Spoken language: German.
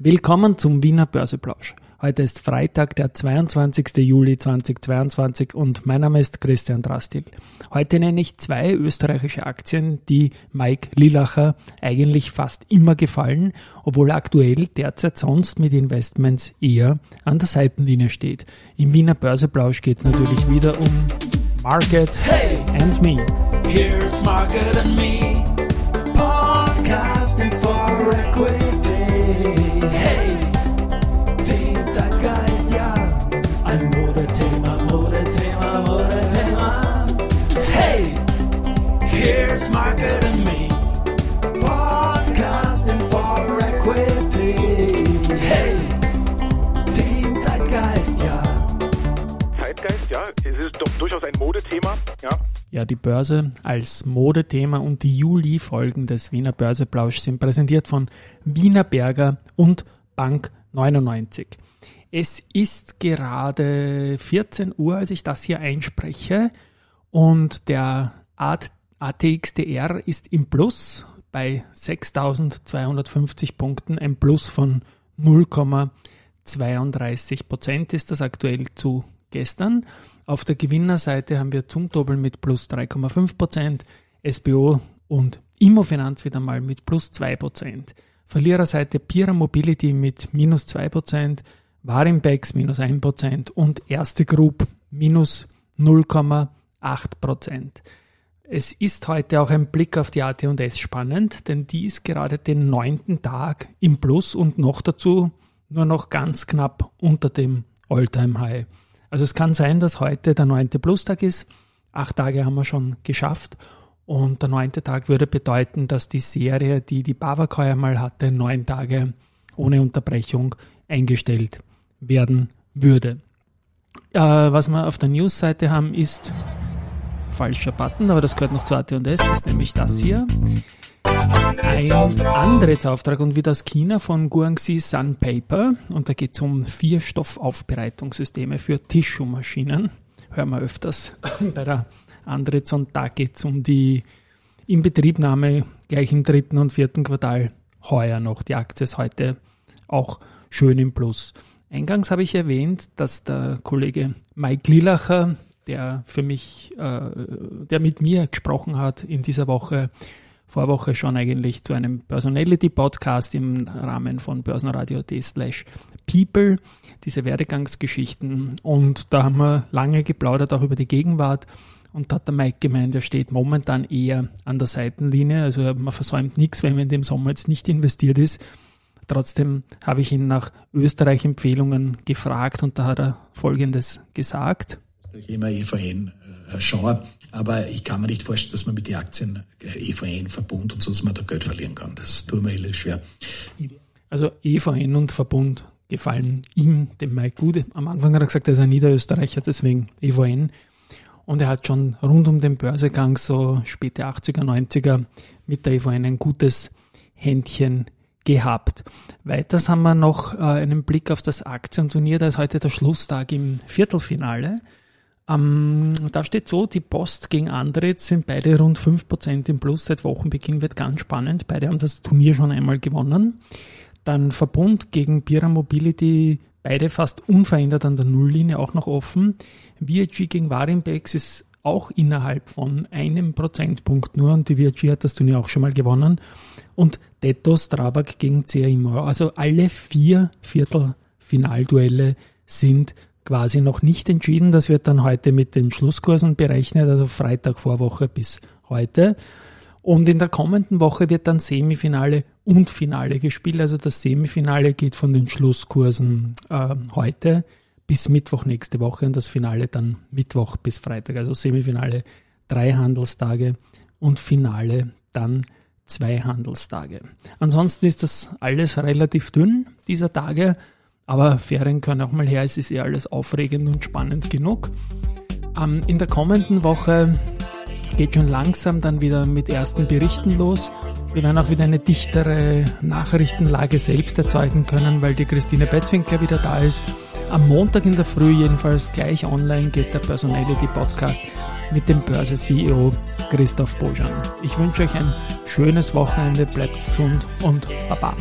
Willkommen zum Wiener Börseplausch. Heute ist Freitag, der 22. Juli 2022 und mein Name ist Christian Drastil. Heute nenne ich zwei österreichische Aktien, die Mike Lilacher eigentlich fast immer gefallen, obwohl aktuell derzeit sonst mit Investments eher an der Seitenlinie steht. Im Wiener Börseplausch geht es natürlich wieder um Market hey, and Me. Here's Market and Me. Podcasting for Equity. Hey, den Zeitgeist, ja. Ein Modethema, Modethema, Modethema. Hey, here's Market Zeitgeist, ja, es ist durchaus ein Modethema, ja. Ja, die Börse als Modethema und die Juli-Folgen des Wiener Börseplausch sind präsentiert von Wiener Berger und Bank 99. Es ist gerade 14 Uhr, als ich das hier einspreche und der ATXDR ist im Plus bei 6250 Punkten, ein Plus von 0,32 Prozent ist das aktuell zu gestern. Auf der Gewinnerseite haben wir Zumtobel mit plus 3,5%, Prozent, SBO und Immofinanz wieder mal mit plus 2%. Prozent. Verliererseite Pira Mobility mit minus 2%, Prozent, Warimbex minus 1 Prozent und Erste Group minus 0,8%. Prozent. Es ist heute auch ein Blick auf die AT&S spannend, denn die ist gerade den neunten Tag im Plus und noch dazu nur noch ganz knapp unter dem All-Time High. Also es kann sein, dass heute der neunte Plustag ist. Acht Tage haben wir schon geschafft. Und der neunte Tag würde bedeuten, dass die Serie, die die Bavak heuer mal hatte, neun Tage ohne Unterbrechung eingestellt werden würde. Äh, was wir auf der News-Seite haben, ist falscher Button, aber das gehört noch zu AT&S, ist nämlich das hier. Ein Antrittsauftrag und wieder aus China von Guangxi Sun Paper und da geht es um vier Stoffaufbereitungssysteme für Tischumaschinen. Hören wir öfters bei der Antritts und da geht es um die Inbetriebnahme gleich im dritten und vierten Quartal heuer noch. Die Aktie ist heute auch schön im Plus. Eingangs habe ich erwähnt, dass der Kollege Mike Lilacher, der für mich, äh, der mit mir gesprochen hat in dieser Woche, Vorwoche schon eigentlich zu einem Personality-Podcast im Rahmen von börsenradio.de slash people, diese Werdegangsgeschichten. Und da haben wir lange geplaudert, auch über die Gegenwart. Und da hat der Mike gemeint, er steht momentan eher an der Seitenlinie. Also man versäumt nichts, wenn man in dem Sommer jetzt nicht investiert ist. Trotzdem habe ich ihn nach Österreich-Empfehlungen gefragt und da hat er Folgendes gesagt. Immer EVN äh, schaue. Aber ich kann mir nicht vorstellen, dass man mit den Aktien äh, EVN, Verbund und so, dass man da Geld verlieren kann. Das tut mir relativ schwer. Also EVN und Verbund gefallen ihm, dem Mike gut. Am Anfang hat er gesagt, er ist ein Niederösterreicher, deswegen EVN. Und er hat schon rund um den Börsegang, so späte 80er, 90er, mit der EVN ein gutes Händchen gehabt. Weiters haben wir noch äh, einen Blick auf das Aktienturnier. Da ist heute der Schlusstag im Viertelfinale. Ähm, da steht so, die Post gegen Andret sind beide rund 5% im Plus. Seit Wochenbeginn wird ganz spannend. Beide haben das Turnier schon einmal gewonnen. Dann Verbund gegen Pira Mobility, beide fast unverändert an der Nulllinie, auch noch offen. VIG gegen Warimbex ist auch innerhalb von einem Prozentpunkt nur und die VIG hat das Turnier auch schon mal gewonnen. Und Detto Strabag gegen CA Also alle vier Viertelfinalduelle sind quasi noch nicht entschieden. Das wird dann heute mit den Schlusskursen berechnet, also Freitag Vorwoche bis heute. Und in der kommenden Woche wird dann Semifinale und Finale gespielt. Also das Semifinale geht von den Schlusskursen äh, heute bis Mittwoch nächste Woche und das Finale dann Mittwoch bis Freitag. Also Semifinale drei Handelstage und Finale dann zwei Handelstage. Ansonsten ist das alles relativ dünn dieser Tage. Aber Ferien können auch mal her, es ist eh alles aufregend und spannend genug. Ähm, in der kommenden Woche geht schon langsam dann wieder mit ersten Berichten los. Wir werden auch wieder eine dichtere Nachrichtenlage selbst erzeugen können, weil die Christine Betzwinker wieder da ist. Am Montag in der Früh jedenfalls gleich online geht der Personality Podcast mit dem Börse-CEO Christoph Bojan. Ich wünsche euch ein schönes Wochenende, bleibt gesund und Baba.